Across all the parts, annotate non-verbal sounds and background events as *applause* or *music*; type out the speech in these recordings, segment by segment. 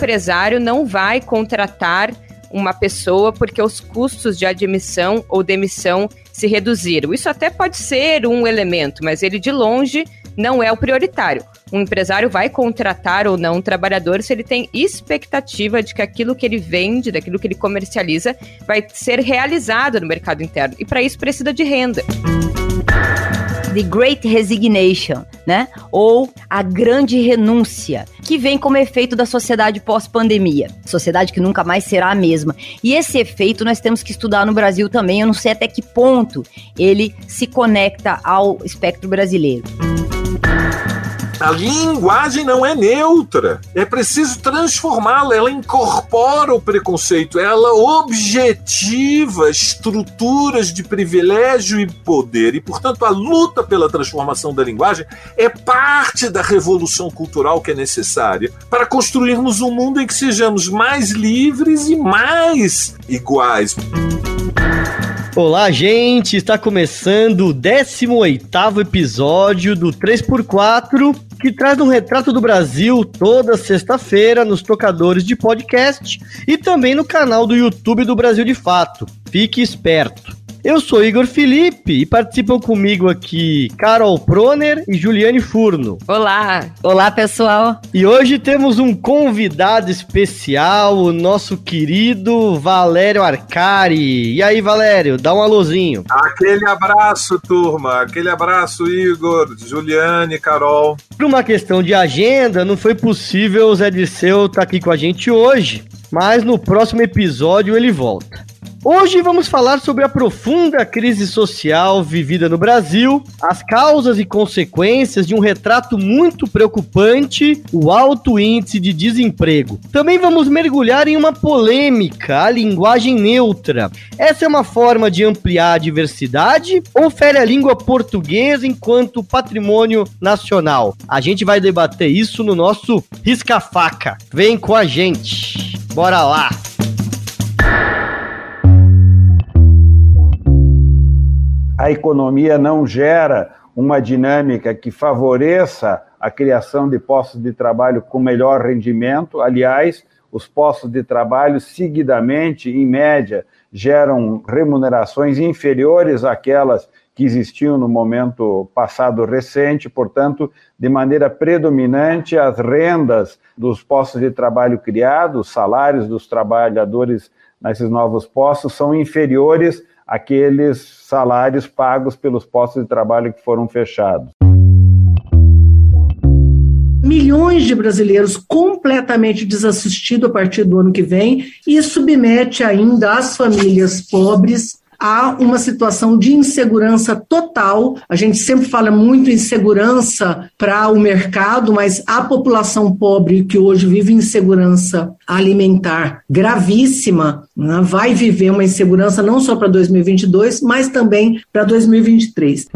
Empresário não vai contratar uma pessoa porque os custos de admissão ou demissão se reduziram. Isso até pode ser um elemento, mas ele de longe não é o prioritário. Um empresário vai contratar ou não um trabalhador se ele tem expectativa de que aquilo que ele vende, daquilo que ele comercializa, vai ser realizado no mercado interno. E para isso precisa de renda. The Great Resignation, né? Ou a grande renúncia, que vem como efeito da sociedade pós-pandemia. Sociedade que nunca mais será a mesma. E esse efeito nós temos que estudar no Brasil também. Eu não sei até que ponto ele se conecta ao espectro brasileiro. A linguagem não é neutra. É preciso transformá-la. Ela incorpora o preconceito. Ela objetiva estruturas de privilégio e poder. E, portanto, a luta pela transformação da linguagem é parte da revolução cultural que é necessária para construirmos um mundo em que sejamos mais livres e mais iguais. Olá, gente! Está começando o 18º episódio do 3x4, que traz um retrato do Brasil toda sexta-feira nos tocadores de podcast e também no canal do YouTube do Brasil de Fato. Fique esperto! Eu sou Igor Felipe e participam comigo aqui Carol Proner e Juliane Furno. Olá! Olá, pessoal! E hoje temos um convidado especial, o nosso querido Valério Arcari. E aí, Valério, dá um alôzinho. Aquele abraço, turma. Aquele abraço, Igor, Juliane, Carol. Por uma questão de agenda, não foi possível o Zé Disseu estar tá aqui com a gente hoje, mas no próximo episódio ele volta. Hoje vamos falar sobre a profunda crise social vivida no Brasil, as causas e consequências de um retrato muito preocupante, o alto índice de desemprego. Também vamos mergulhar em uma polêmica, a linguagem neutra. Essa é uma forma de ampliar a diversidade ou fere a língua portuguesa enquanto patrimônio nacional? A gente vai debater isso no nosso Risca-Faca. Vem com a gente. Bora lá! A economia não gera uma dinâmica que favoreça a criação de postos de trabalho com melhor rendimento. Aliás, os postos de trabalho, seguidamente, em média, geram remunerações inferiores àquelas que existiam no momento passado recente, portanto, de maneira predominante, as rendas dos postos de trabalho criados, os salários dos trabalhadores nesses novos postos são inferiores aqueles salários pagos pelos postos de trabalho que foram fechados. Milhões de brasileiros completamente desassistidos a partir do ano que vem e submete ainda as famílias pobres há uma situação de insegurança total. A gente sempre fala muito em segurança para o mercado, mas a população pobre que hoje vive insegurança alimentar gravíssima né, vai viver uma insegurança não só para 2022, mas também para 2023.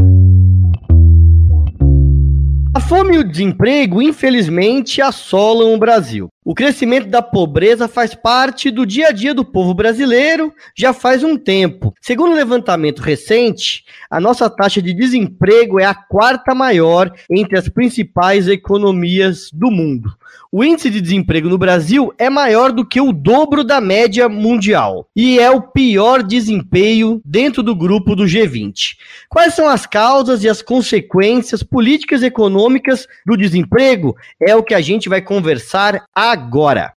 A fome e o desemprego, infelizmente, assolam o Brasil. O crescimento da pobreza faz parte do dia a dia do povo brasileiro já faz um tempo. Segundo um levantamento recente, a nossa taxa de desemprego é a quarta maior entre as principais economias do mundo o índice de desemprego no Brasil é maior do que o dobro da média mundial e é o pior desempenho dentro do grupo do G20. Quais são as causas e as consequências políticas e econômicas do desemprego? É o que a gente vai conversar agora.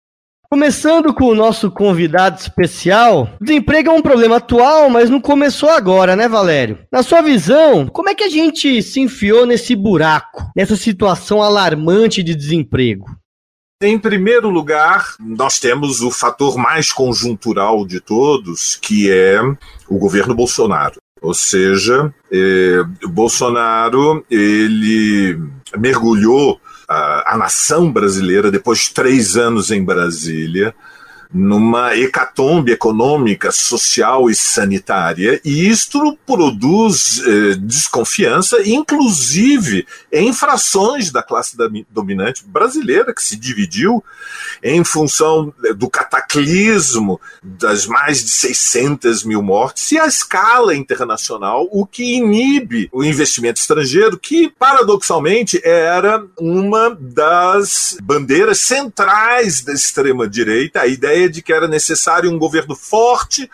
Começando com o nosso convidado especial, desemprego é um problema atual, mas não começou agora, né, Valério? Na sua visão, como é que a gente se enfiou nesse buraco, nessa situação alarmante de desemprego? Em primeiro lugar, nós temos o fator mais conjuntural de todos, que é o governo Bolsonaro. Ou seja, eh, Bolsonaro ele mergulhou a, a nação brasileira depois de três anos em Brasília numa hecatombe econômica, social e sanitária, e isto produz eh, desconfiança, inclusive em frações da classe dominante brasileira, que se dividiu em função do cataclismo das mais de 600 mil mortes e a escala internacional, o que inibe o investimento estrangeiro, que paradoxalmente era uma das bandeiras centrais da extrema-direita, a ideia de que era necessário um governo forte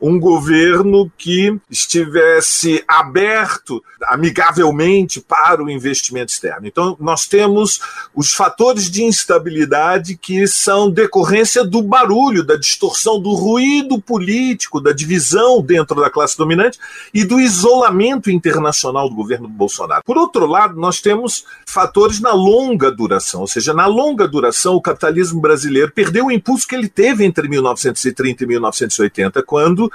um governo que estivesse aberto amigavelmente para o investimento externo. Então, nós temos os fatores de instabilidade que são decorrência do barulho, da distorção, do ruído político, da divisão dentro da classe dominante e do isolamento internacional do governo Bolsonaro. Por outro lado, nós temos fatores na longa duração, ou seja, na longa duração, o capitalismo brasileiro perdeu o impulso que ele teve entre 1930 e 1980, quando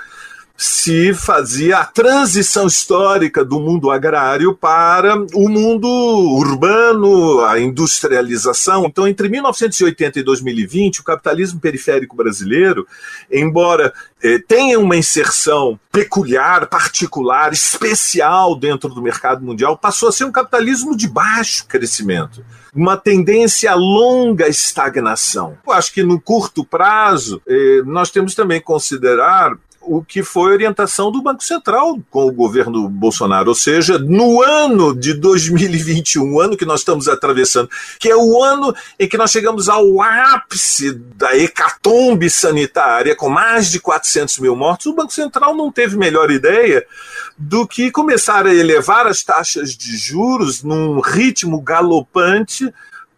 se fazia a transição histórica do mundo agrário para o mundo urbano, a industrialização. Então, entre 1980 e 2020, o capitalismo periférico brasileiro, embora eh, tenha uma inserção peculiar, particular, especial dentro do mercado mundial, passou a ser um capitalismo de baixo crescimento uma tendência a longa estagnação. Eu acho que no curto prazo, eh, nós temos também que considerar o que foi orientação do Banco Central com o governo Bolsonaro, ou seja, no ano de 2021, o ano que nós estamos atravessando, que é o ano em que nós chegamos ao ápice da hecatombe sanitária, com mais de 400 mil mortos, o Banco Central não teve melhor ideia do que começar a elevar as taxas de juros num ritmo galopante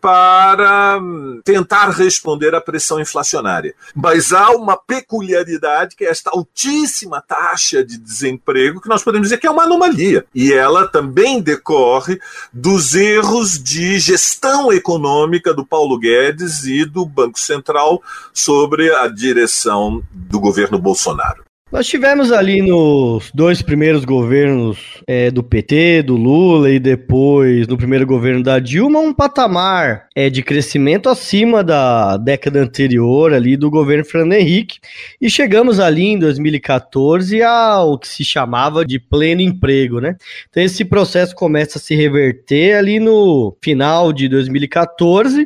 para tentar responder à pressão inflacionária. Mas há uma peculiaridade que é esta altíssima taxa de desemprego, que nós podemos dizer que é uma anomalia. E ela também decorre dos erros de gestão econômica do Paulo Guedes e do Banco Central sobre a direção do governo Bolsonaro. Nós tivemos ali nos dois primeiros governos é, do PT, do Lula e depois no primeiro governo da Dilma um patamar é, de crescimento acima da década anterior ali do governo Fernando Henrique e chegamos ali em 2014 ao que se chamava de pleno emprego, né? Então esse processo começa a se reverter ali no final de 2014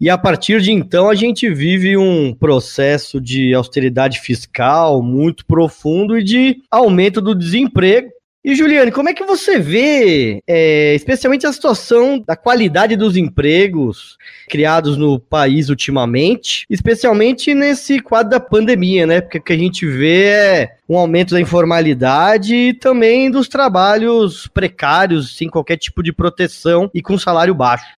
e a partir de então a gente vive um processo de austeridade fiscal muito profundo e de aumento do desemprego. E Juliane, como é que você vê, é, especialmente a situação da qualidade dos empregos criados no país ultimamente, especialmente nesse quadro da pandemia, né? Porque o que a gente vê é um aumento da informalidade e também dos trabalhos precários, sem qualquer tipo de proteção e com salário baixo.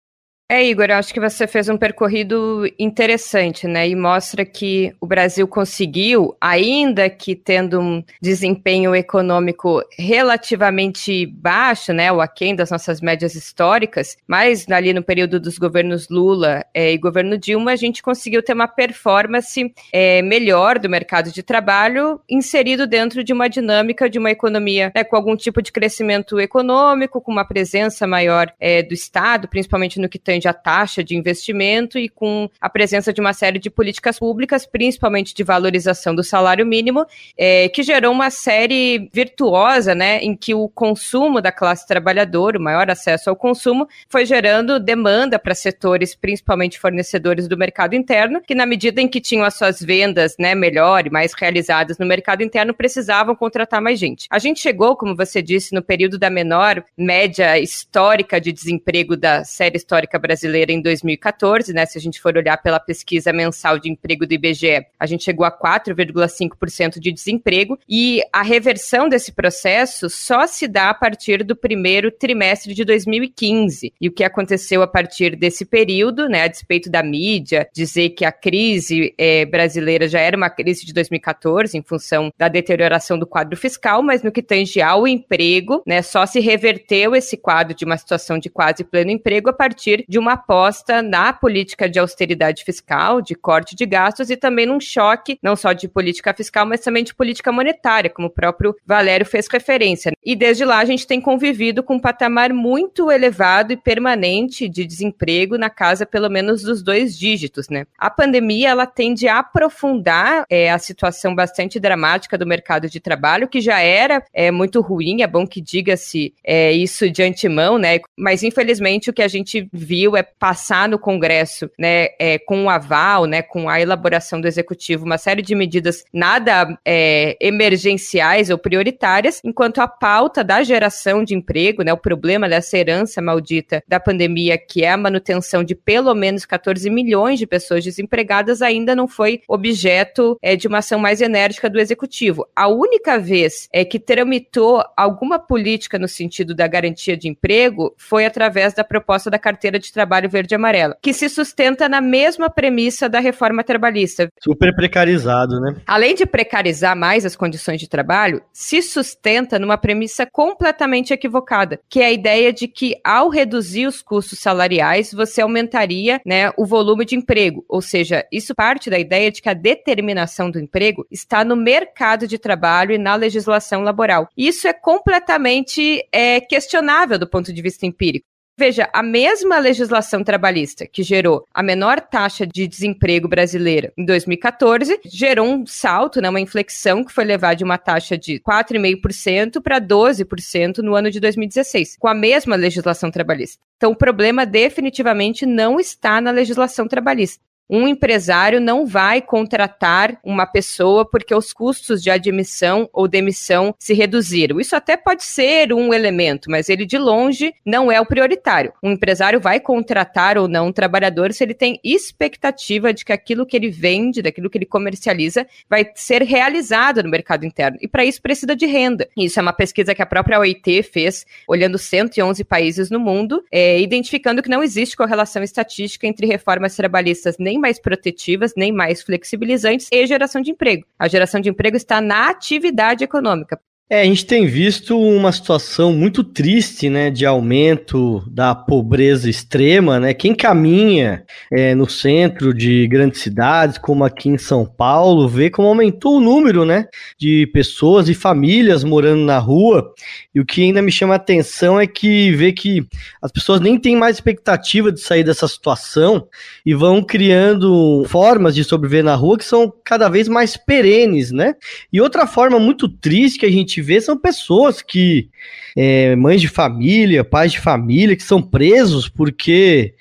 É, Igor, eu acho que você fez um percorrido interessante, né? E mostra que o Brasil conseguiu, ainda que tendo um desempenho econômico relativamente baixo, né? O aquém das nossas médias históricas, mas ali no período dos governos Lula é, e governo Dilma, a gente conseguiu ter uma performance é, melhor do mercado de trabalho inserido dentro de uma dinâmica de uma economia né, com algum tipo de crescimento econômico, com uma presença maior é, do Estado, principalmente no que tem a taxa de investimento e com a presença de uma série de políticas públicas, principalmente de valorização do salário mínimo, é, que gerou uma série virtuosa, né, em que o consumo da classe trabalhadora, o maior acesso ao consumo, foi gerando demanda para setores, principalmente fornecedores do mercado interno, que na medida em que tinham as suas vendas, né, melhor e mais realizadas no mercado interno, precisavam contratar mais gente. A gente chegou, como você disse, no período da menor média histórica de desemprego da série histórica brasileira brasileira em 2014, né? Se a gente for olhar pela pesquisa mensal de emprego do IBGE, a gente chegou a 4,5% de desemprego e a reversão desse processo só se dá a partir do primeiro trimestre de 2015. E o que aconteceu a partir desse período, né? A despeito da mídia dizer que a crise é, brasileira já era uma crise de 2014 em função da deterioração do quadro fiscal, mas no que tange ao emprego, né? Só se reverteu esse quadro de uma situação de quase pleno emprego a partir de uma aposta na política de austeridade fiscal, de corte de gastos e também num choque, não só de política fiscal, mas também de política monetária, como o próprio Valério fez referência. E desde lá a gente tem convivido com um patamar muito elevado e permanente de desemprego na casa pelo menos dos dois dígitos, né? A pandemia ela tende a aprofundar é, a situação bastante dramática do mercado de trabalho, que já era é, muito ruim, é bom que diga-se é, isso de antemão, né? Mas infelizmente o que a gente viu é passar no Congresso, né, é, com o aval, né, com a elaboração do executivo, uma série de medidas nada é, emergenciais ou prioritárias, enquanto a pauta da geração de emprego, né, o problema dessa herança maldita da pandemia, que é a manutenção de pelo menos 14 milhões de pessoas desempregadas, ainda não foi objeto é, de uma ação mais enérgica do executivo. A única vez é que tramitou alguma política no sentido da garantia de emprego foi através da proposta da carteira de trabalho verde e amarela, que se sustenta na mesma premissa da reforma trabalhista. Super precarizado, né? Além de precarizar mais as condições de trabalho, se sustenta numa premissa completamente equivocada, que é a ideia de que ao reduzir os custos salariais, você aumentaria, né, o volume de emprego, ou seja, isso parte da ideia de que a determinação do emprego está no mercado de trabalho e na legislação laboral. Isso é completamente é, questionável do ponto de vista empírico. Veja, a mesma legislação trabalhista que gerou a menor taxa de desemprego brasileira em 2014 gerou um salto, né, uma inflexão que foi levar de uma taxa de 4,5% para 12% no ano de 2016, com a mesma legislação trabalhista. Então, o problema definitivamente não está na legislação trabalhista um empresário não vai contratar uma pessoa porque os custos de admissão ou demissão se reduziram. Isso até pode ser um elemento, mas ele de longe não é o prioritário. Um empresário vai contratar ou não um trabalhador se ele tem expectativa de que aquilo que ele vende, daquilo que ele comercializa, vai ser realizado no mercado interno. E para isso precisa de renda. Isso é uma pesquisa que a própria OIT fez, olhando 111 países no mundo, é, identificando que não existe correlação estatística entre reformas trabalhistas nem mais protetivas, nem mais flexibilizantes e geração de emprego. A geração de emprego está na atividade econômica. É, a gente tem visto uma situação muito triste, né, de aumento da pobreza extrema, né? Quem caminha é, no centro de grandes cidades, como aqui em São Paulo, vê como aumentou o número, né, de pessoas e famílias morando na rua. E o que ainda me chama a atenção é que vê que as pessoas nem têm mais expectativa de sair dessa situação e vão criando formas de sobreviver na rua que são cada vez mais perenes, né? E outra forma muito triste que a gente vê são pessoas que, é, mães de família, pais de família, que são presos porque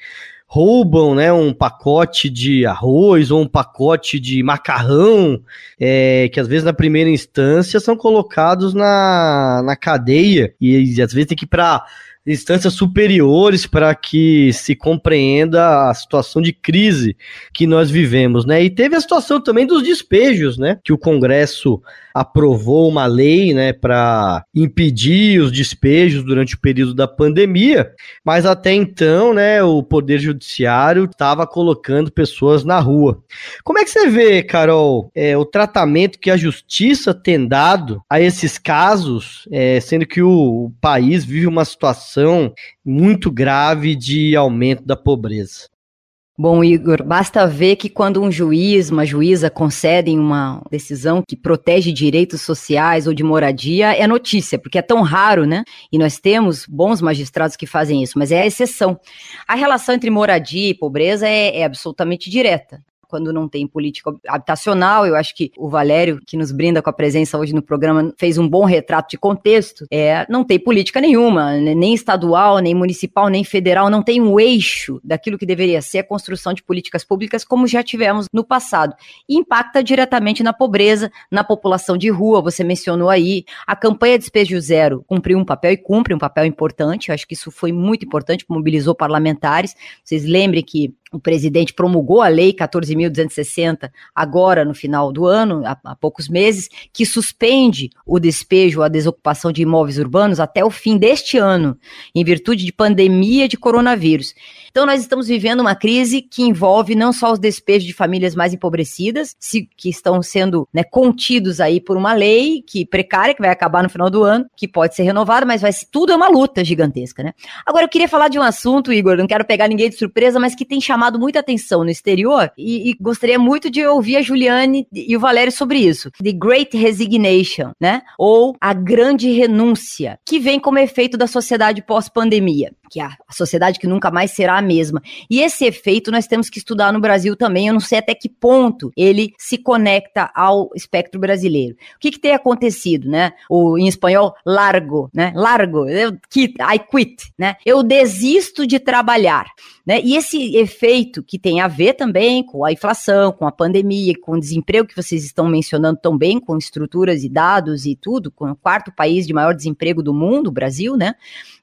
roubam né, um pacote de arroz ou um pacote de macarrão, é, que às vezes na primeira instância são colocados na, na cadeia. E às vezes tem que ir para instâncias superiores para que se compreenda a situação de crise que nós vivemos, né? E teve a situação também dos despejos, né? Que o Congresso aprovou uma lei, né, para impedir os despejos durante o período da pandemia, mas até então, né, o Poder Judiciário estava colocando pessoas na rua. Como é que você vê, Carol, é, o tratamento que a Justiça tem dado a esses casos, é, sendo que o país vive uma situação muito grave de aumento da pobreza? Bom, Igor, basta ver que quando um juiz, uma juíza concedem uma decisão que protege direitos sociais ou de moradia, é notícia, porque é tão raro, né? E nós temos bons magistrados que fazem isso, mas é a exceção. A relação entre moradia e pobreza é, é absolutamente direta quando não tem política habitacional. Eu acho que o Valério, que nos brinda com a presença hoje no programa, fez um bom retrato de contexto. É, não tem política nenhuma, né, nem estadual, nem municipal, nem federal, não tem um eixo daquilo que deveria ser a construção de políticas públicas como já tivemos no passado. E impacta diretamente na pobreza, na população de rua, você mencionou aí. A campanha Despejo Zero cumpriu um papel e cumpre um papel importante. Eu acho que isso foi muito importante, mobilizou parlamentares. Vocês lembrem que o presidente promulgou a lei 14.260 agora no final do ano, há, há, poucos meses, que suspende o despejo, a desocupação de imóveis urbanos até o fim deste ano, em virtude de pandemia de coronavírus. Então nós estamos vivendo uma crise que envolve não só os despejos de famílias mais empobrecidas, que estão sendo né, contidos aí por uma lei que precária, que vai acabar no final do ano, que pode ser renovada, mas vai, tudo é uma luta gigantesca, né? Agora eu queria falar de um assunto, Igor, não quero pegar ninguém de surpresa, mas que tem chamado muita atenção no exterior e, e gostaria muito de ouvir a Juliane e o Valério sobre isso. The Great Resignation, né? Ou a grande renúncia, que vem como efeito da sociedade pós-pandemia que a, a sociedade que nunca mais será mesma. E esse efeito nós temos que estudar no Brasil também. Eu não sei até que ponto ele se conecta ao espectro brasileiro. O que, que tem acontecido, né? O, em espanhol, largo, né? Largo, eu quit, I quit, né? Eu desisto de trabalhar. Né? E esse efeito que tem a ver também com a inflação, com a pandemia, com o desemprego que vocês estão mencionando tão bem, com estruturas e dados e tudo, com o quarto país de maior desemprego do mundo, o Brasil, né?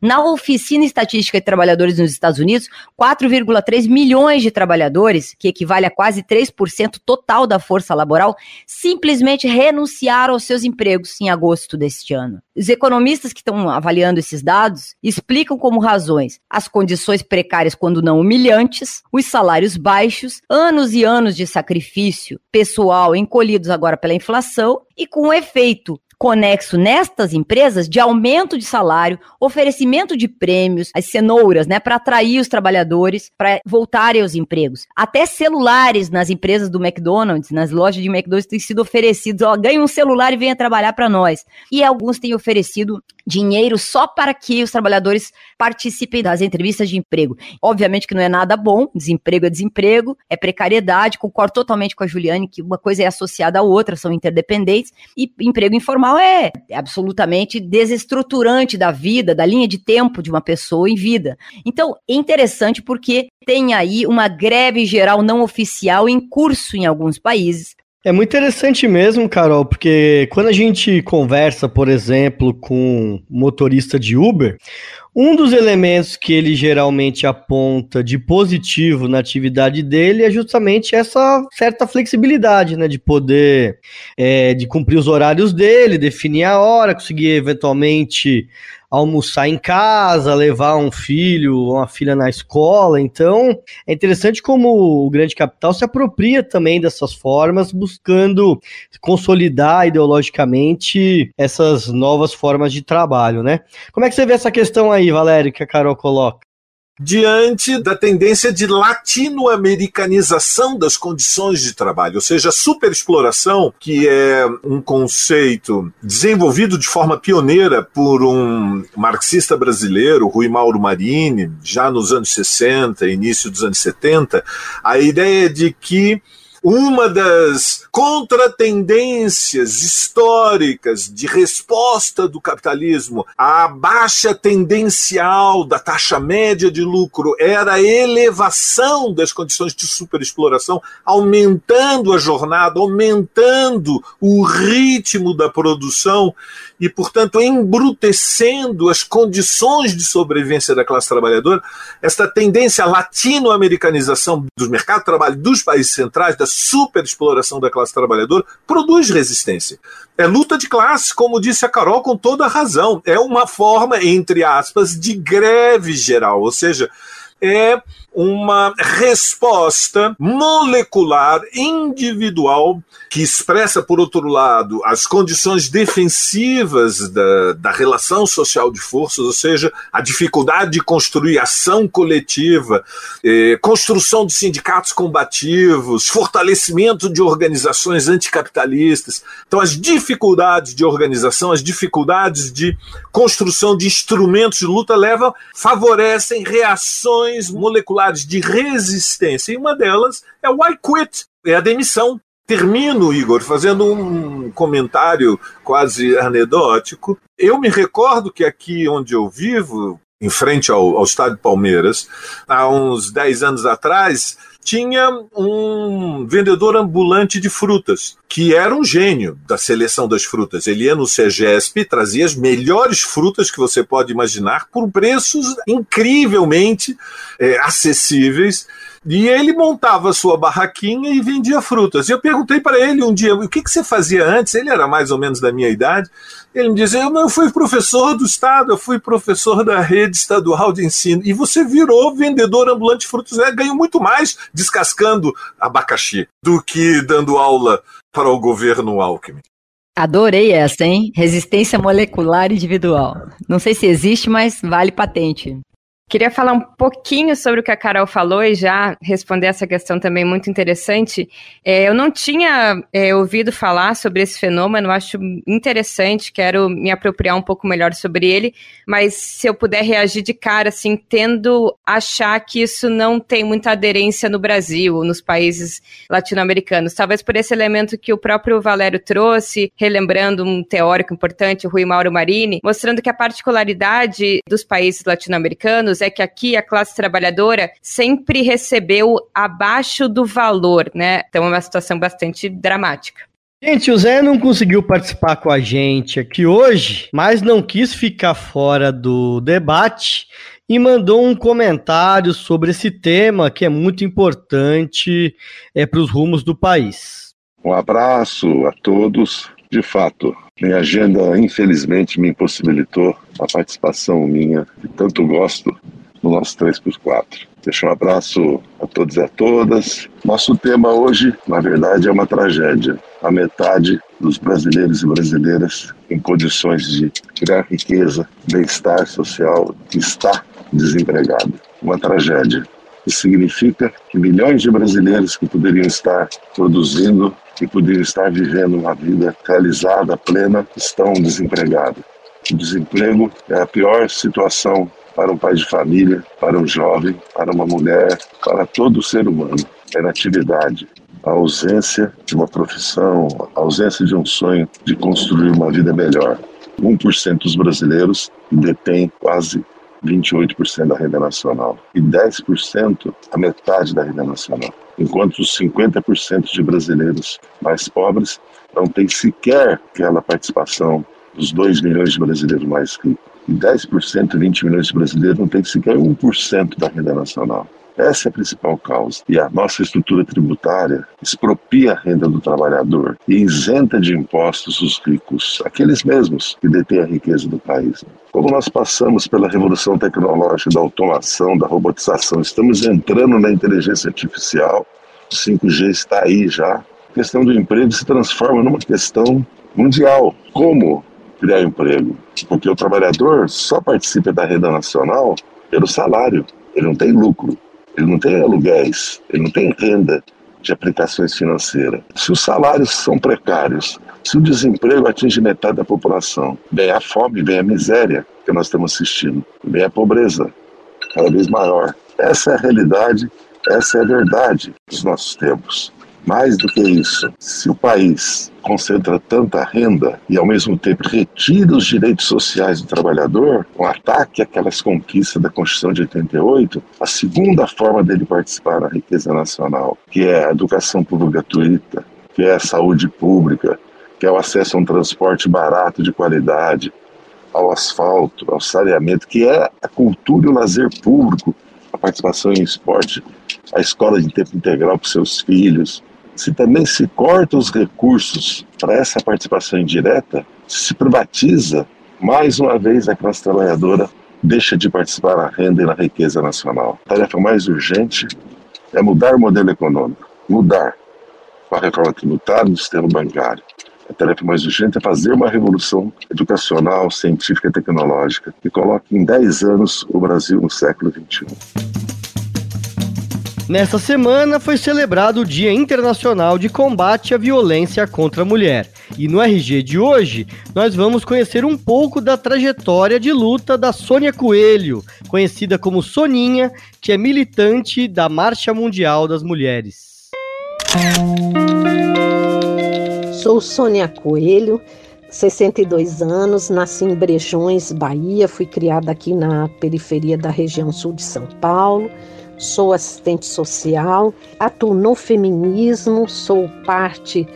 Na Oficina Estatística de Trabalhadores nos Estados Unidos, 4,3 milhões de trabalhadores, que equivale a quase 3% total da força laboral, simplesmente renunciaram aos seus empregos em agosto deste ano. Os economistas que estão avaliando esses dados explicam como razões as condições precárias, quando não humilhantes, os salários baixos, anos e anos de sacrifício pessoal encolhidos agora pela inflação e com efeito conexo nestas empresas de aumento de salário, oferecimento de prêmios, as cenouras, né, para atrair os trabalhadores para voltarem aos empregos. Até celulares nas empresas do McDonald's, nas lojas de McDonald's têm sido oferecidos, ó, ganhe um celular e venha trabalhar para nós. E alguns têm oferecido dinheiro só para que os trabalhadores participem das entrevistas de emprego. Obviamente que não é nada bom, desemprego é desemprego, é precariedade, concordo totalmente com a Juliane que uma coisa é associada à outra, são interdependentes, e emprego informal é absolutamente desestruturante da vida, da linha de tempo de uma pessoa em vida. Então, é interessante porque tem aí uma greve geral não oficial em curso em alguns países, é muito interessante mesmo, Carol, porque quando a gente conversa, por exemplo, com motorista de Uber, um dos elementos que ele geralmente aponta de positivo na atividade dele é justamente essa certa flexibilidade, né? De poder é, de cumprir os horários dele, definir a hora, conseguir eventualmente almoçar em casa, levar um filho ou uma filha na escola. Então, é interessante como o grande capital se apropria também dessas formas, buscando consolidar ideologicamente essas novas formas de trabalho, né? Como é que você vê essa questão aí, Valério, que a Carol coloca? Diante da tendência de latino-americanização das condições de trabalho, ou seja, a superexploração, que é um conceito desenvolvido de forma pioneira por um marxista brasileiro, Rui Mauro Marini, já nos anos 60, início dos anos 70, a ideia de que uma das contratendências históricas de resposta do capitalismo à baixa tendencial da taxa média de lucro era a elevação das condições de superexploração, aumentando a jornada, aumentando o ritmo da produção e, portanto, embrutecendo as condições de sobrevivência da classe trabalhadora, esta tendência latino-americanização do mercado de trabalho dos países centrais, da superexploração da classe trabalhadora, produz resistência. É luta de classe, como disse a Carol com toda razão. É uma forma, entre aspas, de greve geral, ou seja, é uma resposta molecular individual que expressa, por outro lado, as condições defensivas da, da relação social de forças, ou seja, a dificuldade de construir ação coletiva, eh, construção de sindicatos combativos, fortalecimento de organizações anticapitalistas. Então, as dificuldades de organização, as dificuldades de construção de instrumentos de luta levam, favorecem reações moleculares de resistência, e uma delas é o I quit, é a demissão. Termino, Igor, fazendo um comentário quase anedótico. Eu me recordo que aqui onde eu vivo, em frente ao, ao estádio Palmeiras, há uns 10 anos atrás, tinha um vendedor ambulante de frutas, que era um gênio da seleção das frutas. Ele ia no CEGESP e trazia as melhores frutas que você pode imaginar por preços incrivelmente é, acessíveis. E ele montava sua barraquinha e vendia frutas. E eu perguntei para ele um dia, o que, que você fazia antes? Ele era mais ou menos da minha idade. Ele me dizia, eu fui professor do Estado, eu fui professor da rede estadual de ensino. E você virou vendedor ambulante de frutas. É, ganho muito mais descascando abacaxi do que dando aula para o governo Alckmin. Adorei essa, hein? Resistência molecular individual. Não sei se existe, mas vale patente. Queria falar um pouquinho sobre o que a Carol falou e já responder essa questão também muito interessante. É, eu não tinha é, ouvido falar sobre esse fenômeno, acho interessante, quero me apropriar um pouco melhor sobre ele, mas se eu puder reagir de cara, assim, tendo achar que isso não tem muita aderência no Brasil, nos países latino-americanos. Talvez por esse elemento que o próprio Valério trouxe, relembrando um teórico importante, Rui Mauro Marini, mostrando que a particularidade dos países latino-americanos anos é que aqui a classe trabalhadora sempre recebeu abaixo do valor, né? Então é uma situação bastante dramática. Gente, o Zé não conseguiu participar com a gente aqui hoje, mas não quis ficar fora do debate e mandou um comentário sobre esse tema que é muito importante é, para os rumos do país. Um abraço a todos. De fato, minha agenda, infelizmente, me impossibilitou a participação minha, que tanto gosto, no nosso 3x4. Deixa um abraço a todos e a todas. Nosso tema hoje, na verdade, é uma tragédia. A metade dos brasileiros e brasileiras em condições de criar riqueza, bem-estar social, está desempregado. Uma tragédia. Isso significa que milhões de brasileiros que poderiam estar produzindo, que poderiam estar vivendo uma vida realizada, plena, estão desempregados. O desemprego é a pior situação para um pai de família, para um jovem, para uma mulher, para todo ser humano. É na atividade, a ausência de uma profissão, a ausência de um sonho de construir uma vida melhor. 1% dos brasileiros detém quase 28% da renda nacional e 10% a metade da renda nacional, enquanto os 50% de brasileiros mais pobres não têm sequer aquela participação dos 2 milhões de brasileiros mais ricos. E 10%, 20 milhões de brasileiros não têm sequer 1% da renda nacional. Essa é a principal causa. E a nossa estrutura tributária expropria a renda do trabalhador e isenta de impostos os ricos, aqueles mesmos que detêm a riqueza do país. Como nós passamos pela revolução tecnológica da automação, da robotização, estamos entrando na inteligência artificial, o 5G está aí já. A questão do emprego se transforma numa questão mundial. Como criar emprego? Porque o trabalhador só participa da renda nacional pelo salário, ele não tem lucro. Ele não tem aluguéis, ele não tem renda de aplicações financeiras. Se os salários são precários, se o desemprego atinge metade da população, vem a fome, vem a miséria que nós estamos assistindo, vem a pobreza cada vez maior. Essa é a realidade, essa é a verdade dos nossos tempos. Mais do que isso, se o país concentra tanta renda e ao mesmo tempo retira os direitos sociais do trabalhador, um ataque àquelas conquistas da Constituição de 88, a segunda forma dele participar da riqueza nacional, que é a educação pública gratuita, que é a saúde pública, que é o acesso a um transporte barato de qualidade, ao asfalto, ao saneamento, que é a cultura e o lazer público, a participação em esporte, a escola de tempo integral para seus filhos, se também se corta os recursos para essa participação indireta, se privatiza, mais uma vez a classe trabalhadora deixa de participar na renda e na riqueza nacional. A tarefa mais urgente é mudar o modelo econômico, mudar com a reforma tributária do sistema bancário. A tarefa mais urgente é fazer uma revolução educacional, científica e tecnológica que coloque em 10 anos o Brasil no século XXI. Nessa semana foi celebrado o Dia Internacional de Combate à Violência contra a Mulher. E no RG de hoje, nós vamos conhecer um pouco da trajetória de luta da Sônia Coelho, conhecida como Soninha, que é militante da Marcha Mundial das Mulheres. Sou Sônia Coelho, 62 anos, nasci em Brejões, Bahia, fui criada aqui na periferia da região sul de São Paulo sou assistente social, atuo no feminismo, sou parte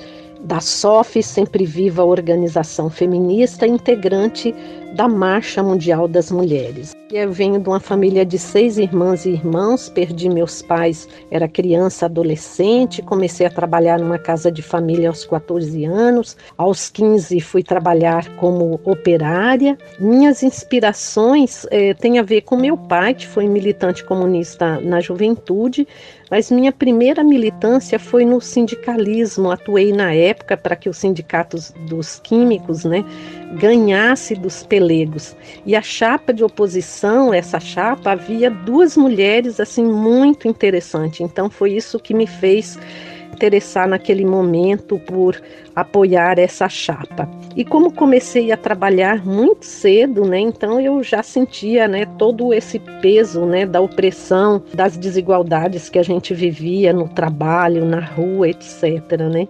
da SOF, Sempre Viva Organização Feminista, integrante da Marcha Mundial das Mulheres. Eu venho de uma família de seis irmãs e irmãos, perdi meus pais, era criança, adolescente, comecei a trabalhar numa casa de família aos 14 anos, aos 15 fui trabalhar como operária. Minhas inspirações eh, têm a ver com meu pai, que foi militante comunista na juventude, mas minha primeira militância foi no sindicalismo. Atuei na época para que os sindicatos dos químicos, né, ganhasse dos pelegos. E a chapa de oposição, essa chapa, havia duas mulheres assim muito interessante. Então foi isso que me fez interessar naquele momento por apoiar essa chapa. E como comecei a trabalhar muito cedo, né, então eu já sentia, né, todo esse peso, né, da opressão, das desigualdades que a gente vivia no trabalho, na rua, etc, né?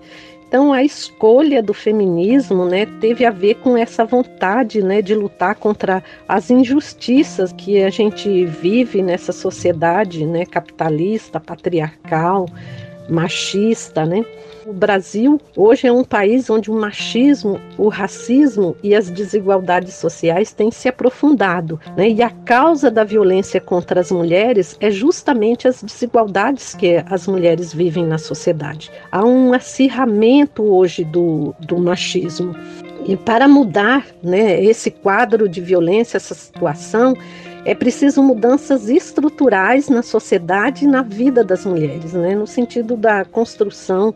Então a escolha do feminismo, né, teve a ver com essa vontade, né, de lutar contra as injustiças que a gente vive nessa sociedade, né, capitalista, patriarcal, machista, né? O Brasil hoje é um país onde o machismo, o racismo e as desigualdades sociais têm se aprofundado, né? E a causa da violência contra as mulheres é justamente as desigualdades que as mulheres vivem na sociedade. Há um acirramento hoje do, do machismo. E para mudar né, esse quadro de violência, essa situação, é preciso mudanças estruturais na sociedade e na vida das mulheres, né? no sentido da construção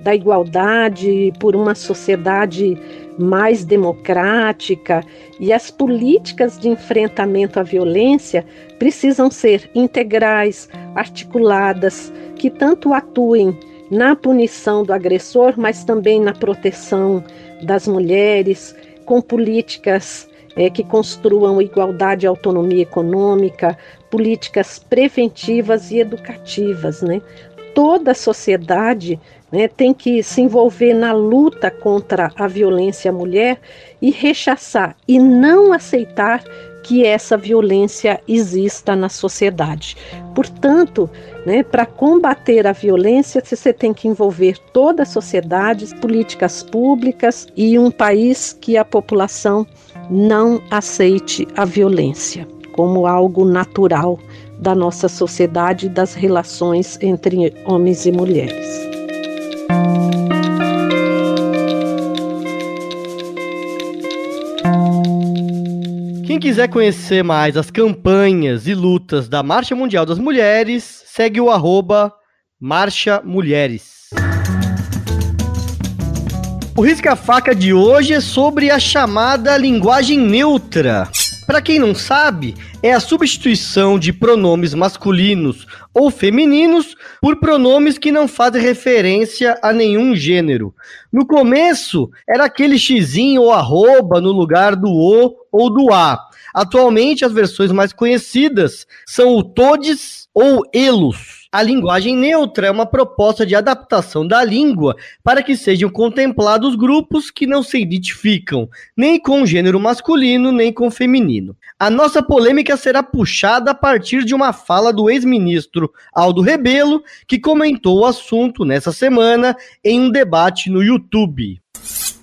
da igualdade por uma sociedade mais democrática e as políticas de enfrentamento à violência precisam ser integrais, articuladas, que tanto atuem na punição do agressor, mas também na proteção das mulheres, com políticas é, que construam igualdade e autonomia econômica, políticas preventivas e educativas. Né? Toda a sociedade né, tem que se envolver na luta contra a violência à mulher e rechaçar e não aceitar que essa violência exista na sociedade. Portanto, né, para combater a violência, você tem que envolver toda a sociedade, políticas públicas e um país que a população não aceite a violência como algo natural da nossa sociedade e das relações entre homens e mulheres. Quem quiser conhecer mais as campanhas e lutas da Marcha Mundial das Mulheres, segue o arroba Marcha Mulheres. O risca-faca de hoje é sobre a chamada linguagem neutra. Para quem não sabe, é a substituição de pronomes masculinos ou femininos por pronomes que não fazem referência a nenhum gênero. No começo, era aquele xizinho ou arroba no lugar do o ou do a. Atualmente, as versões mais conhecidas são o todes ou elos. A linguagem neutra é uma proposta de adaptação da língua para que sejam contemplados grupos que não se identificam nem com o gênero masculino nem com o feminino. A nossa polêmica será puxada a partir de uma fala do ex-ministro Aldo Rebelo, que comentou o assunto nessa semana em um debate no YouTube.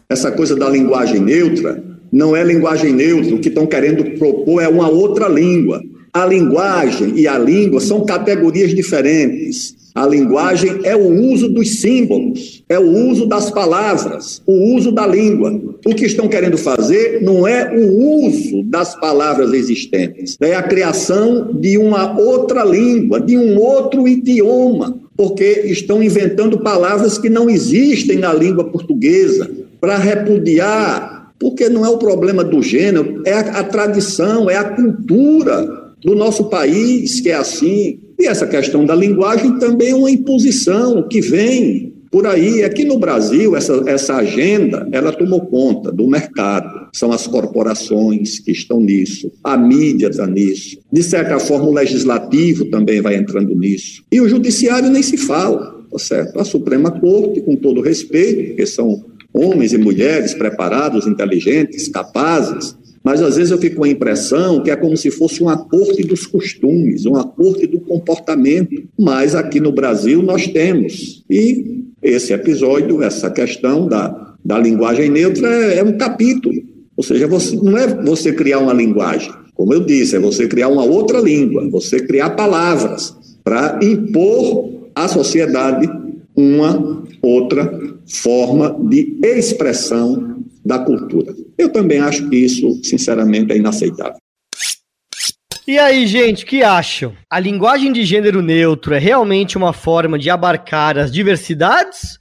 Essa coisa da linguagem neutra não é linguagem neutra, o que estão querendo propor é uma outra língua. A linguagem e a língua são categorias diferentes. A linguagem é o uso dos símbolos, é o uso das palavras, o uso da língua. O que estão querendo fazer não é o uso das palavras existentes, é a criação de uma outra língua, de um outro idioma, porque estão inventando palavras que não existem na língua portuguesa para repudiar, porque não é o problema do gênero, é a, a tradição, é a cultura do nosso país, que é assim. E essa questão da linguagem também é uma imposição que vem por aí. Aqui no Brasil, essa, essa agenda, ela tomou conta do mercado. São as corporações que estão nisso, a mídia está nisso. De certa forma, o legislativo também vai entrando nisso. E o judiciário nem se fala, tá certo? A Suprema Corte, com todo respeito, porque são homens e mulheres preparados, inteligentes, capazes, mas às vezes eu fico com a impressão que é como se fosse uma corte dos costumes, uma corte do comportamento. Mas aqui no Brasil nós temos. E esse episódio, essa questão da, da linguagem neutra é, é um capítulo. Ou seja, você, não é você criar uma linguagem, como eu disse, é você criar uma outra língua, você criar palavras para impor à sociedade uma outra forma de expressão da cultura. Eu também acho que isso, sinceramente, é inaceitável. E aí, gente, que acham? A linguagem de gênero neutro é realmente uma forma de abarcar as diversidades?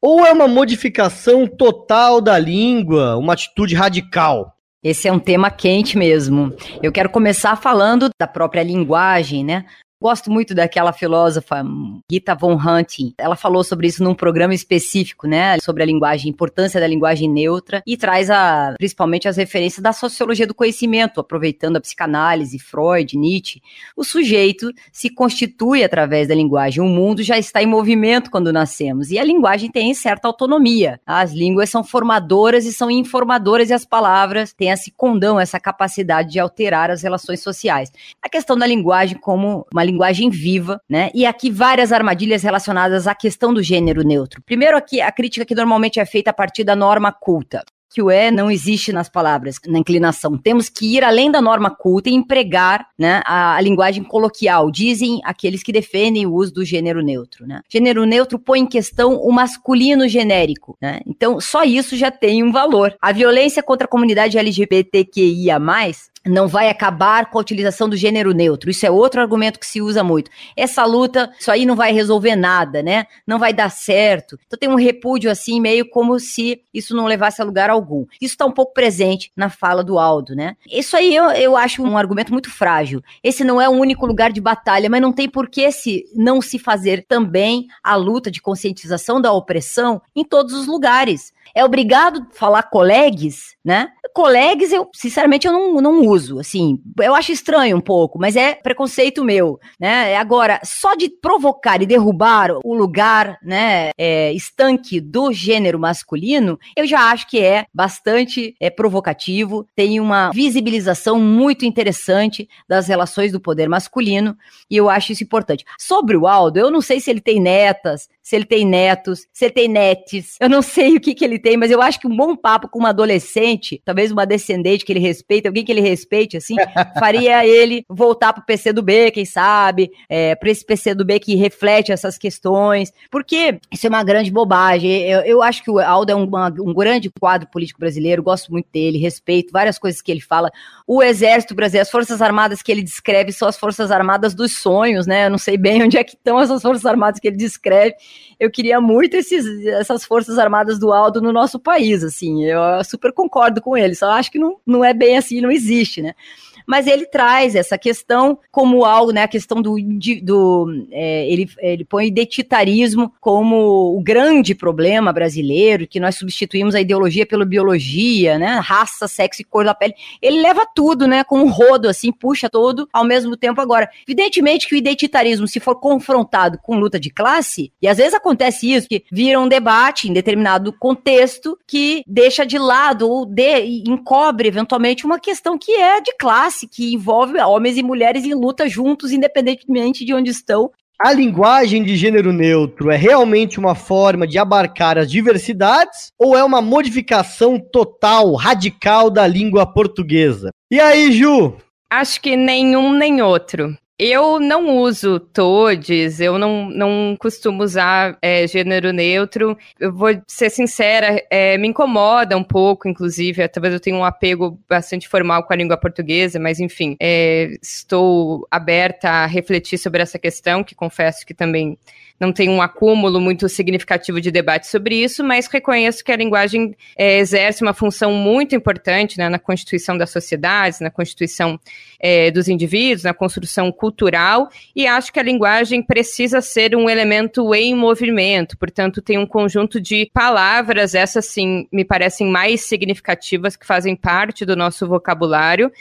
Ou é uma modificação total da língua, uma atitude radical? Esse é um tema quente mesmo. Eu quero começar falando da própria linguagem, né? Gosto muito daquela filósofa Gita von Hunting. Ela falou sobre isso num programa específico, né? Sobre a linguagem, a importância da linguagem neutra e traz a, principalmente as referências da sociologia do conhecimento, aproveitando a psicanálise, Freud, Nietzsche. O sujeito se constitui através da linguagem. O mundo já está em movimento quando nascemos e a linguagem tem certa autonomia. As línguas são formadoras e são informadoras e as palavras têm esse condão, essa capacidade de alterar as relações sociais. A questão da linguagem como uma linguagem viva, né? E aqui várias armadilhas relacionadas à questão do gênero neutro. Primeiro aqui a crítica que normalmente é feita a partir da norma culta que o é não existe nas palavras, na inclinação. Temos que ir além da norma culta e empregar né, a, a, linguagem coloquial, dizem aqueles que defendem o uso do gênero neutro. Né? Gênero neutro põe em questão o masculino genérico. Né? Então, só isso já tem um valor. A violência contra a comunidade LGBTQIA, não vai acabar com a utilização do gênero neutro. Isso é outro argumento que se usa muito. Essa luta, isso aí não vai resolver nada, né? Não vai dar certo. Então tem um repúdio assim, meio como se isso não levasse a lugar algum. Isso está um pouco presente na fala do Aldo, né? Isso aí eu, eu acho um argumento muito frágil. Esse não é o único lugar de batalha, mas não tem por que se não se fazer também a luta de conscientização da opressão em todos os lugares é obrigado a falar colegues, né? Colegues, eu, sinceramente, eu não, não uso, assim, eu acho estranho um pouco, mas é preconceito meu, né? Agora, só de provocar e derrubar o lugar, né, é, estanque do gênero masculino, eu já acho que é bastante é, provocativo, tem uma visibilização muito interessante das relações do poder masculino, e eu acho isso importante. Sobre o Aldo, eu não sei se ele tem netas, se ele tem netos, se ele tem netes. Eu não sei o que, que ele tem, mas eu acho que um bom papo com uma adolescente, talvez uma descendente que ele respeite, alguém que ele respeite, assim, *laughs* faria ele voltar pro PC do B, quem sabe, é, para esse PC do B que reflete essas questões, porque isso é uma grande bobagem. Eu, eu acho que o Aldo é um, uma, um grande quadro político brasileiro, gosto muito dele, respeito várias coisas que ele fala. O Exército Brasileiro, as Forças Armadas que ele descreve são as Forças Armadas dos sonhos, né? Eu não sei bem *laughs* onde é que estão essas Forças Armadas que ele descreve eu queria muito esses, essas forças armadas do Aldo no nosso país, assim, eu super concordo com ele, só acho que não, não é bem assim, não existe, né? Mas ele traz essa questão como algo, né, a questão do, do é, ele, ele põe identitarismo como o grande problema brasileiro, que nós substituímos a ideologia pela biologia, né, raça, sexo e cor da pele, ele leva tudo, né, com um rodo, assim, puxa todo ao mesmo tempo agora. Evidentemente que o identitarismo, se for confrontado com luta de classe, e às vezes acontece isso, que vira um debate em determinado contexto que deixa de lado ou de, encobre eventualmente uma questão que é de classe, classe que envolve homens e mulheres em luta juntos, independentemente de onde estão. A linguagem de gênero neutro é realmente uma forma de abarcar as diversidades ou é uma modificação total, radical da língua portuguesa? E aí, Ju? Acho que nenhum nem outro. Eu não uso todes, eu não, não costumo usar é, gênero neutro. Eu vou ser sincera, é, me incomoda um pouco, inclusive. Talvez eu tenha um apego bastante formal com a língua portuguesa, mas enfim, é, estou aberta a refletir sobre essa questão, que confesso que também não tem um acúmulo muito significativo de debate sobre isso, mas reconheço que a linguagem é, exerce uma função muito importante né, na constituição das sociedades, na constituição é, dos indivíduos, na construção cultural, e acho que a linguagem precisa ser um elemento em movimento, portanto, tem um conjunto de palavras, essas sim me parecem mais significativas, que fazem parte do nosso vocabulário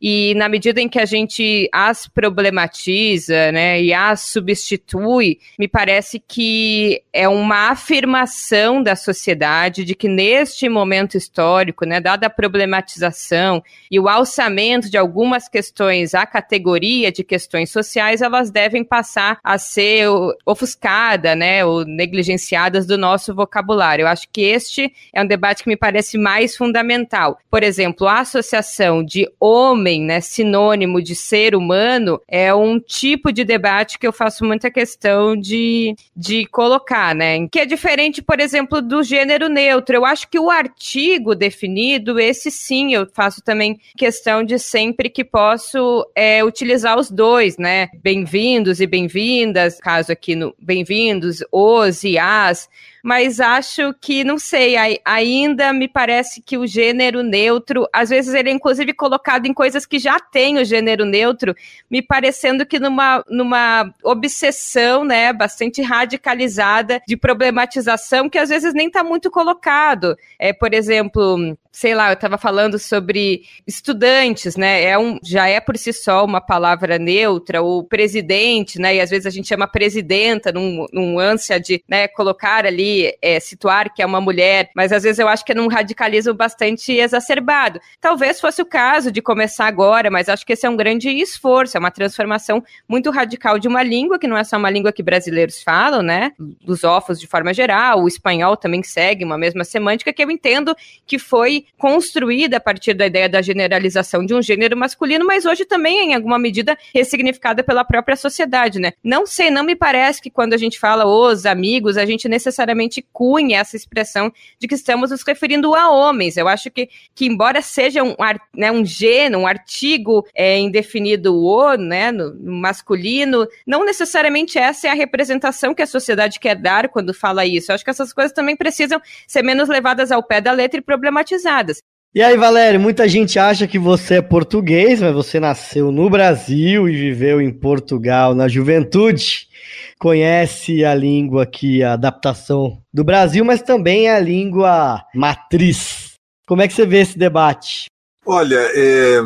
e na medida em que a gente as problematiza, né, e as substitui, me parece que é uma afirmação da sociedade de que neste momento histórico, né, dada a problematização e o alçamento de algumas questões a categoria de questões sociais, elas devem passar a ser ofuscada, né, ou negligenciadas do nosso vocabulário. Eu acho que este é um debate que me parece mais fundamental. Por exemplo, a associação de homem, né, sinônimo de ser humano, é um tipo de debate que eu faço muita questão de, de colocar, né, que é diferente, por exemplo, do gênero neutro. Eu acho que o artigo definido, esse sim, eu faço também questão de sempre que posso é, utilizar os dois, né, bem-vindos e bem-vindas, caso aqui no bem-vindos, os e as, mas acho que, não sei, ainda me parece que o gênero neutro, às vezes ele é inclusive colocado em coisas que já tem o gênero neutro, me parecendo que numa, numa obsessão, né, bastante radicalizada de problematização que às vezes nem está muito colocado. É, por exemplo, sei lá, eu estava falando sobre estudantes, né? É um, já é por si só uma palavra neutra, o presidente, né? E às vezes a gente chama presidenta num, num ânsia de né, colocar ali, é, situar que é uma mulher, mas às vezes eu acho que é num radicalismo bastante exacerbado. Talvez fosse o caso de começar agora, mas acho que esse é um grande esforço, é uma transformação muito radical de uma língua, que não é só uma língua que brasileiros falam, né? Dos órfãos de forma geral, o espanhol também segue uma mesma semântica, que eu entendo que foi construída a partir da ideia da generalização de um gênero masculino, mas hoje também, em alguma medida, ressignificada pela própria sociedade, né? Não sei, não me parece que quando a gente fala os amigos, a gente necessariamente cunha essa expressão de que estamos nos referindo a homens. Eu acho que, que embora seja um, né, um gênero, um artigo é, indefinido o, né, no, no masculino, não necessariamente essa é a representação que a sociedade quer dar quando fala isso. Eu acho que essas coisas também precisam ser menos levadas ao pé da letra e problematizadas e aí, Valério, muita gente acha que você é português, mas você nasceu no Brasil e viveu em Portugal na juventude. Conhece a língua aqui, a adaptação do Brasil, mas também a língua matriz. Como é que você vê esse debate? Olha, é,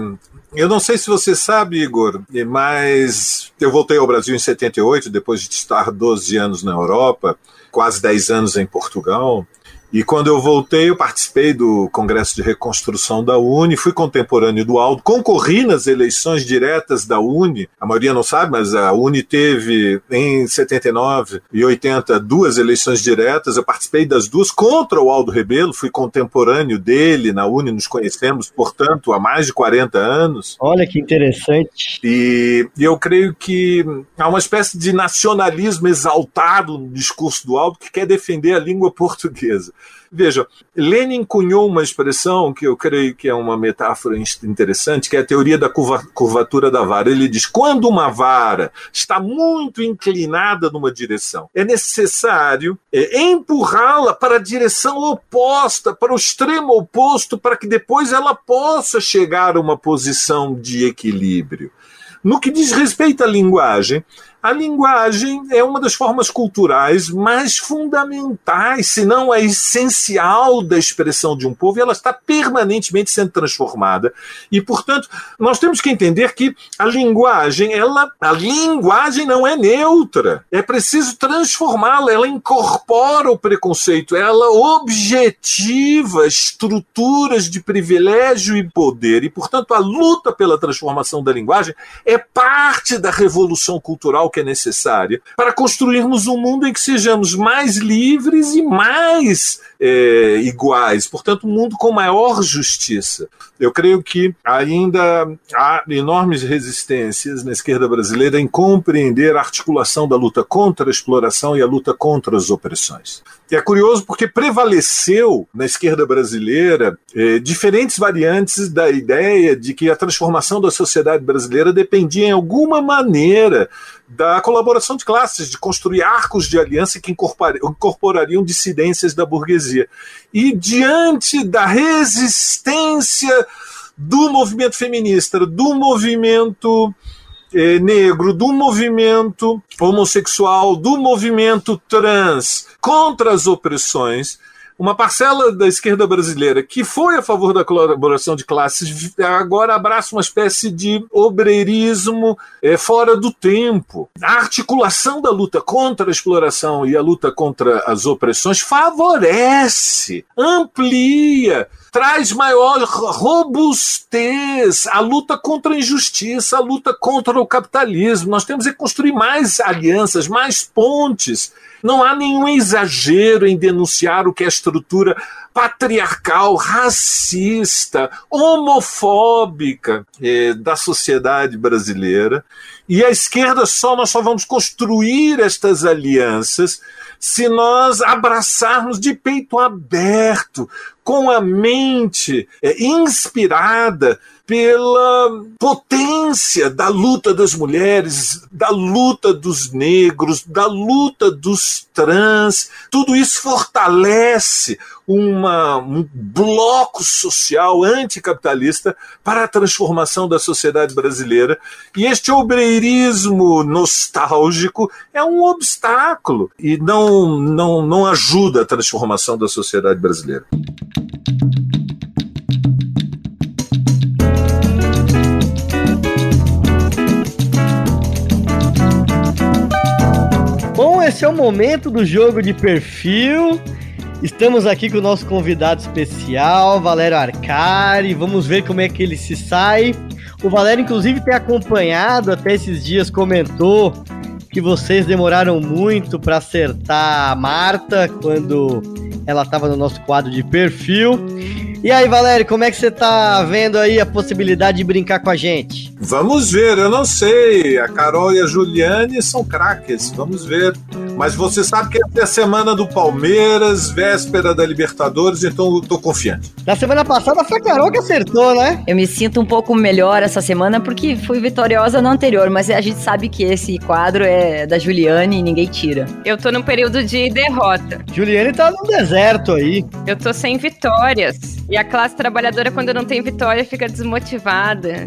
eu não sei se você sabe, Igor, mas eu voltei ao Brasil em 78, depois de estar 12 anos na Europa, quase 10 anos em Portugal. E quando eu voltei, eu participei do Congresso de Reconstrução da Uni, fui contemporâneo do Aldo, concorri nas eleições diretas da Uni. A maioria não sabe, mas a Uni teve em 79 e 80 duas eleições diretas. Eu participei das duas contra o Aldo Rebelo, fui contemporâneo dele na Uni, nos conhecemos, portanto, há mais de 40 anos. Olha que interessante. E, e eu creio que há uma espécie de nacionalismo exaltado no discurso do Aldo que quer defender a língua portuguesa. Veja, Lenin cunhou uma expressão que eu creio que é uma metáfora interessante, que é a teoria da curva, curvatura da vara. Ele diz: quando uma vara está muito inclinada numa direção, é necessário é, empurrá-la para a direção oposta, para o extremo oposto, para que depois ela possa chegar a uma posição de equilíbrio. No que diz respeito à linguagem, a linguagem é uma das formas culturais mais fundamentais, se não a essencial da expressão de um povo, e ela está permanentemente sendo transformada. E, portanto, nós temos que entender que a linguagem, ela, a linguagem não é neutra. É preciso transformá-la, ela incorpora o preconceito, ela objetiva estruturas de privilégio e poder. E, portanto, a luta pela transformação da linguagem é parte da revolução cultural que é necessária para construirmos um mundo em que sejamos mais livres e mais é, iguais, portanto, um mundo com maior justiça. Eu creio que ainda há enormes resistências na esquerda brasileira em compreender a articulação da luta contra a exploração e a luta contra as opressões. E é curioso porque prevaleceu na esquerda brasileira eh, diferentes variantes da ideia de que a transformação da sociedade brasileira dependia em alguma maneira da colaboração de classes, de construir arcos de aliança que incorporariam dissidências da burguesia. E diante da resistência do movimento feminista, do movimento eh, negro, do movimento homossexual, do movimento trans contra as opressões, uma parcela da esquerda brasileira que foi a favor da colaboração de classes agora abraça uma espécie de obreirismo é, fora do tempo. A articulação da luta contra a exploração e a luta contra as opressões favorece, amplia traz maior robustez à luta contra a injustiça, à luta contra o capitalismo. Nós temos que construir mais alianças, mais pontes. Não há nenhum exagero em denunciar o que é a estrutura patriarcal, racista, homofóbica eh, da sociedade brasileira. E a esquerda só, nós só vamos construir estas alianças se nós abraçarmos de peito aberto, com a mente é, inspirada pela potência da luta das mulheres, da luta dos negros, da luta dos trans. Tudo isso fortalece uma, um bloco social anticapitalista para a transformação da sociedade brasileira. E este obreirismo nostálgico é um obstáculo e não, não, não ajuda a transformação da sociedade brasileira. Bom, esse é o momento do jogo de perfil. Estamos aqui com o nosso convidado especial, Valério Arcari. Vamos ver como é que ele se sai. O Valério, inclusive, tem acompanhado até esses dias, comentou que vocês demoraram muito para acertar a Marta quando ela estava no nosso quadro de perfil. E aí, Valério, como é que você tá vendo aí a possibilidade de brincar com a gente? Vamos ver, eu não sei. A Carol e a Juliane são craques, vamos ver. Mas você sabe que é a semana do Palmeiras, véspera da Libertadores, então eu tô confiante. Na semana passada foi a Carol que acertou, né? Eu me sinto um pouco melhor essa semana porque fui vitoriosa no anterior, mas a gente sabe que esse quadro é da Juliane e ninguém tira. Eu tô num período de derrota. Juliane tá no deserto aí. Eu tô sem vitórias. E a classe trabalhadora, quando não tem vitória, fica desmotivada.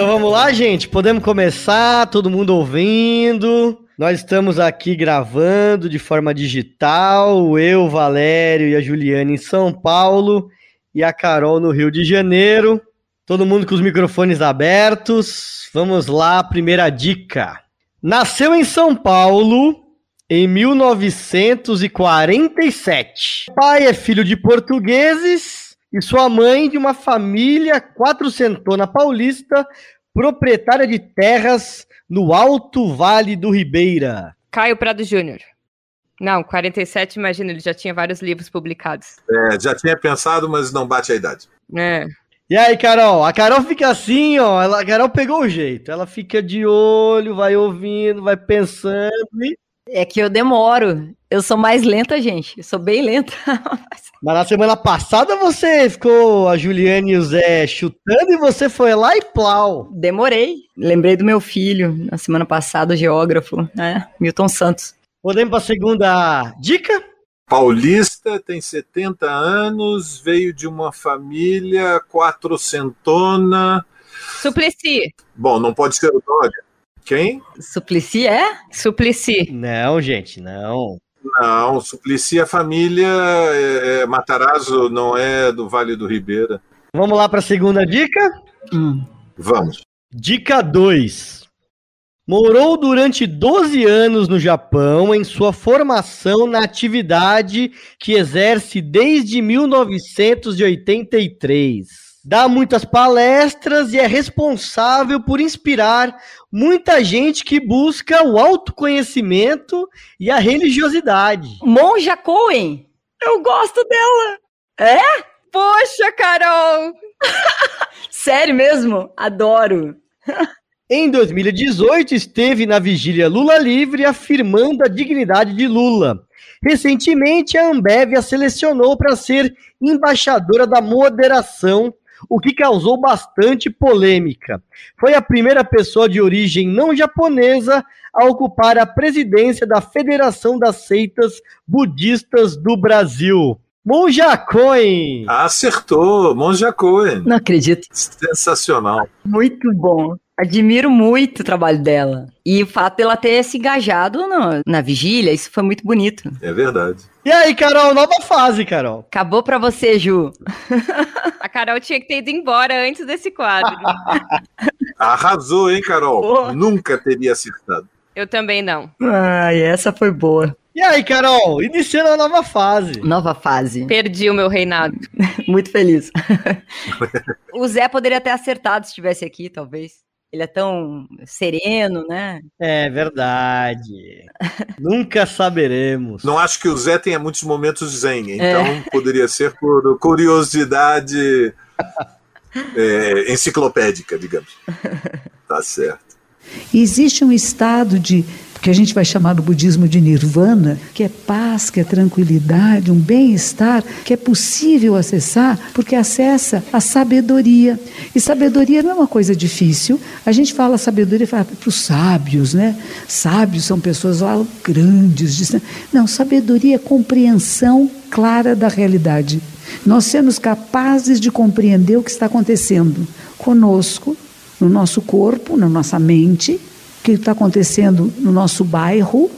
Então vamos lá, gente. Podemos começar, todo mundo ouvindo. Nós estamos aqui gravando de forma digital. Eu, Valério e a Juliana em São Paulo e a Carol no Rio de Janeiro. Todo mundo com os microfones abertos. Vamos lá, primeira dica. Nasceu em São Paulo em 1947. Pai é filho de portugueses e sua mãe de uma família quatrocentona paulista, proprietária de terras no Alto Vale do Ribeira. Caio Prado Júnior. Não, 47, imagina, ele já tinha vários livros publicados. É, já tinha pensado, mas não bate a idade. É. E aí, Carol? A Carol fica assim, ó. Ela, a Carol pegou o jeito. Ela fica de olho, vai ouvindo, vai pensando e é que eu demoro. Eu sou mais lenta, gente. Eu sou bem lenta. *laughs* Mas na semana passada você ficou a Juliane e o Zé chutando e você foi lá e plau. Demorei. Lembrei do meu filho na semana passada, o geógrafo, né? Milton Santos. Podemos para a segunda dica? Paulista, tem 70 anos, veio de uma família quatrocentona. Suplicy. Bom, não pode ser o Dória. Quem? Suplicy é? Suplicy. Não, gente, não. Não, Suplicy, a família é, é, Matarazzo não é do Vale do Ribeira. Vamos lá para a segunda dica? Hum. Vamos. Dica 2. Morou durante 12 anos no Japão em sua formação na atividade que exerce desde 1983 dá muitas palestras e é responsável por inspirar muita gente que busca o autoconhecimento e a religiosidade. Monja Cohen, eu gosto dela. É? Poxa, Carol! *laughs* Sério mesmo? Adoro. *laughs* Em 2018, esteve na vigília Lula Livre afirmando a dignidade de Lula. Recentemente, a Ambev a selecionou para ser embaixadora da moderação o que causou bastante polêmica. Foi a primeira pessoa de origem não japonesa a ocupar a presidência da Federação das Seitas Budistas do Brasil. Monja Coen. Acertou, Monja Coen. Não acredito. Sensacional. Muito bom. Admiro muito o trabalho dela. E o fato dela ter se engajado no, na vigília, isso foi muito bonito. É verdade. E aí, Carol, nova fase, Carol. Acabou pra você, Ju. A Carol tinha que ter ido embora antes desse quadro. *laughs* Arrasou, hein, Carol? Boa. Nunca teria acertado. Eu também não. Ai, essa foi boa. E aí, Carol, iniciando a nova fase. Nova fase. Perdi o meu reinado. *laughs* Muito feliz. *laughs* o Zé poderia ter acertado se estivesse aqui, talvez. Ele é tão sereno, né? É verdade. Nunca saberemos. Não acho que o Zé tenha muitos momentos zen, então poderia ser por curiosidade *laughs* é, enciclopédica, digamos. Tá certo. Existe um estado de que a gente vai chamar no budismo de nirvana, que é paz, que é tranquilidade, um bem-estar que é possível acessar porque acessa a sabedoria. E sabedoria não é uma coisa difícil. A gente fala sabedoria para os sábios, né? Sábios são pessoas lá grandes. Não, sabedoria é compreensão clara da realidade. Nós sermos capazes de compreender o que está acontecendo conosco, no nosso corpo, na nossa mente, que está acontecendo no nosso bairro,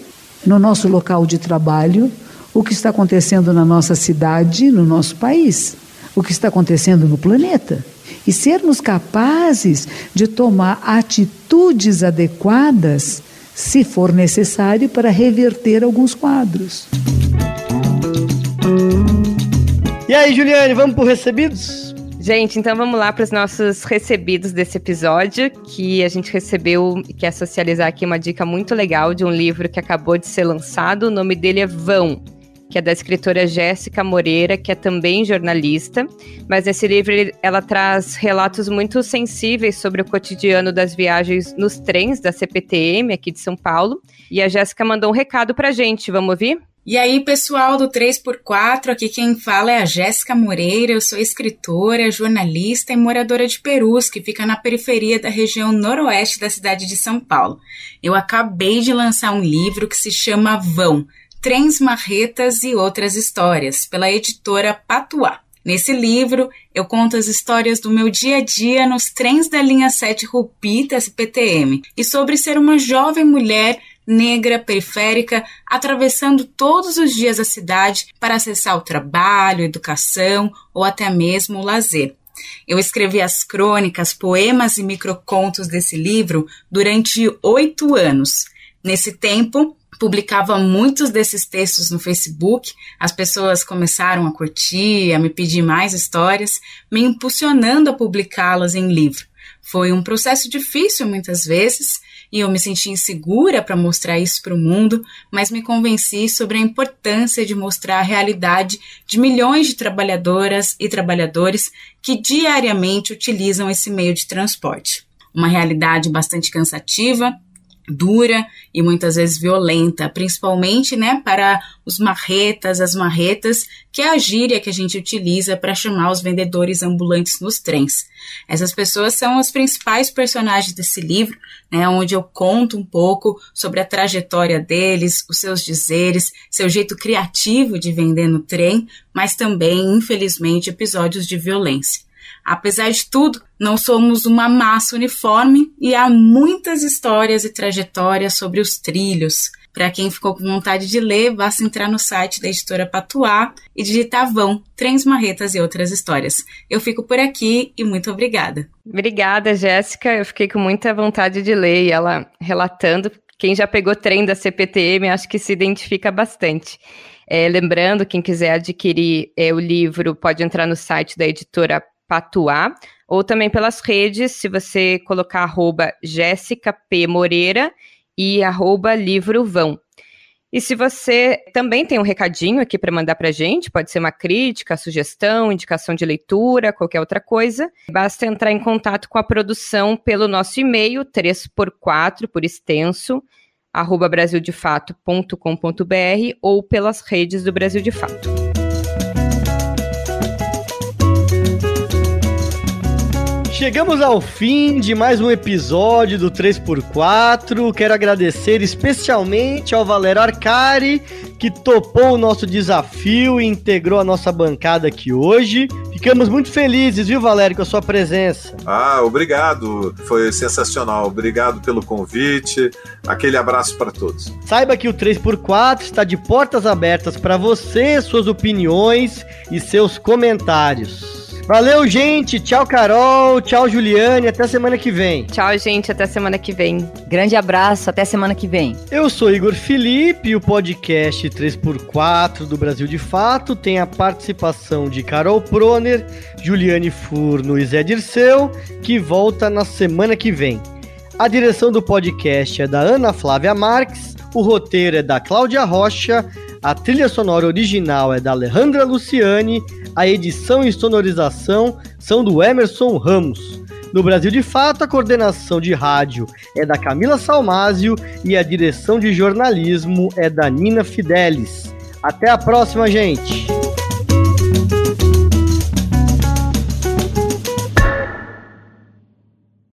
no nosso local de trabalho, o que está acontecendo na nossa cidade, no nosso país, o que está acontecendo no planeta. E sermos capazes de tomar atitudes adequadas, se for necessário, para reverter alguns quadros. E aí, Juliane, vamos por recebidos? Gente, então vamos lá para os nossos recebidos desse episódio, que a gente recebeu e quer socializar aqui uma dica muito legal de um livro que acabou de ser lançado. O nome dele é Vão, que é da escritora Jéssica Moreira, que é também jornalista. Mas nesse livro ela traz relatos muito sensíveis sobre o cotidiano das viagens nos trens da CPTM aqui de São Paulo. E a Jéssica mandou um recado pra gente, vamos ouvir? E aí, pessoal do 3x4, aqui quem fala é a Jéssica Moreira, eu sou escritora, jornalista e moradora de Perus, que fica na periferia da região noroeste da cidade de São Paulo. Eu acabei de lançar um livro que se chama Vão, Trens, Marretas e Outras Histórias, pela editora Patuá. Nesse livro, eu conto as histórias do meu dia a dia nos trens da linha 7 Rupi da SPTM e sobre ser uma jovem mulher negra, periférica, atravessando todos os dias a cidade para acessar o trabalho, educação ou até mesmo o lazer. Eu escrevi as crônicas, poemas e microcontos desse livro durante oito anos. Nesse tempo, publicava muitos desses textos no Facebook, as pessoas começaram a curtir, a me pedir mais histórias, me impulsionando a publicá-las em livro. Foi um processo difícil muitas vezes, e eu me senti insegura para mostrar isso para o mundo, mas me convenci sobre a importância de mostrar a realidade de milhões de trabalhadoras e trabalhadores que diariamente utilizam esse meio de transporte. Uma realidade bastante cansativa, dura e muitas vezes violenta, principalmente, né, para os marretas, as marretas, que é a gíria que a gente utiliza para chamar os vendedores ambulantes nos trens. Essas pessoas são os principais personagens desse livro, né, onde eu conto um pouco sobre a trajetória deles, os seus dizeres, seu jeito criativo de vender no trem, mas também, infelizmente, episódios de violência. Apesar de tudo, não somos uma massa uniforme e há muitas histórias e trajetórias sobre os trilhos. Para quem ficou com vontade de ler, basta entrar no site da editora Patuá e digitar Vão, Trens Marretas e Outras Histórias. Eu fico por aqui e muito obrigada. Obrigada, Jéssica. Eu fiquei com muita vontade de ler e ela relatando. Quem já pegou trem da CPTM, acho que se identifica bastante. É, lembrando, quem quiser adquirir é, o livro, pode entrar no site da editora Patuá, ou também pelas redes, se você colocar arroba Jéssica P. Moreira e arroba livro vão. E se você também tem um recadinho aqui para mandar para gente, pode ser uma crítica, sugestão, indicação de leitura, qualquer outra coisa, basta entrar em contato com a produção pelo nosso e-mail, 3x4, por extenso, arroba brasildefato.com.br ou pelas redes do Brasil de Fato. Chegamos ao fim de mais um episódio do 3x4. Quero agradecer especialmente ao Valério Arcari, que topou o nosso desafio e integrou a nossa bancada aqui hoje. Ficamos muito felizes, viu, Valério, com a sua presença. Ah, obrigado. Foi sensacional. Obrigado pelo convite. Aquele abraço para todos. Saiba que o 3x4 está de portas abertas para você, suas opiniões e seus comentários. Valeu, gente. Tchau, Carol. Tchau, Juliane. Até semana que vem. Tchau, gente. Até semana que vem. Grande abraço. Até semana que vem. Eu sou Igor Felipe e o podcast 3x4 do Brasil de Fato tem a participação de Carol Proner, Juliane Furno e Zé Dirceu, que volta na semana que vem. A direção do podcast é da Ana Flávia Marques, o roteiro é da Cláudia Rocha, a trilha sonora original é da Alejandra Luciani, a edição e sonorização são do Emerson Ramos. No Brasil de Fato, a coordenação de rádio é da Camila Salmásio e a direção de jornalismo é da Nina Fidelis. Até a próxima, gente!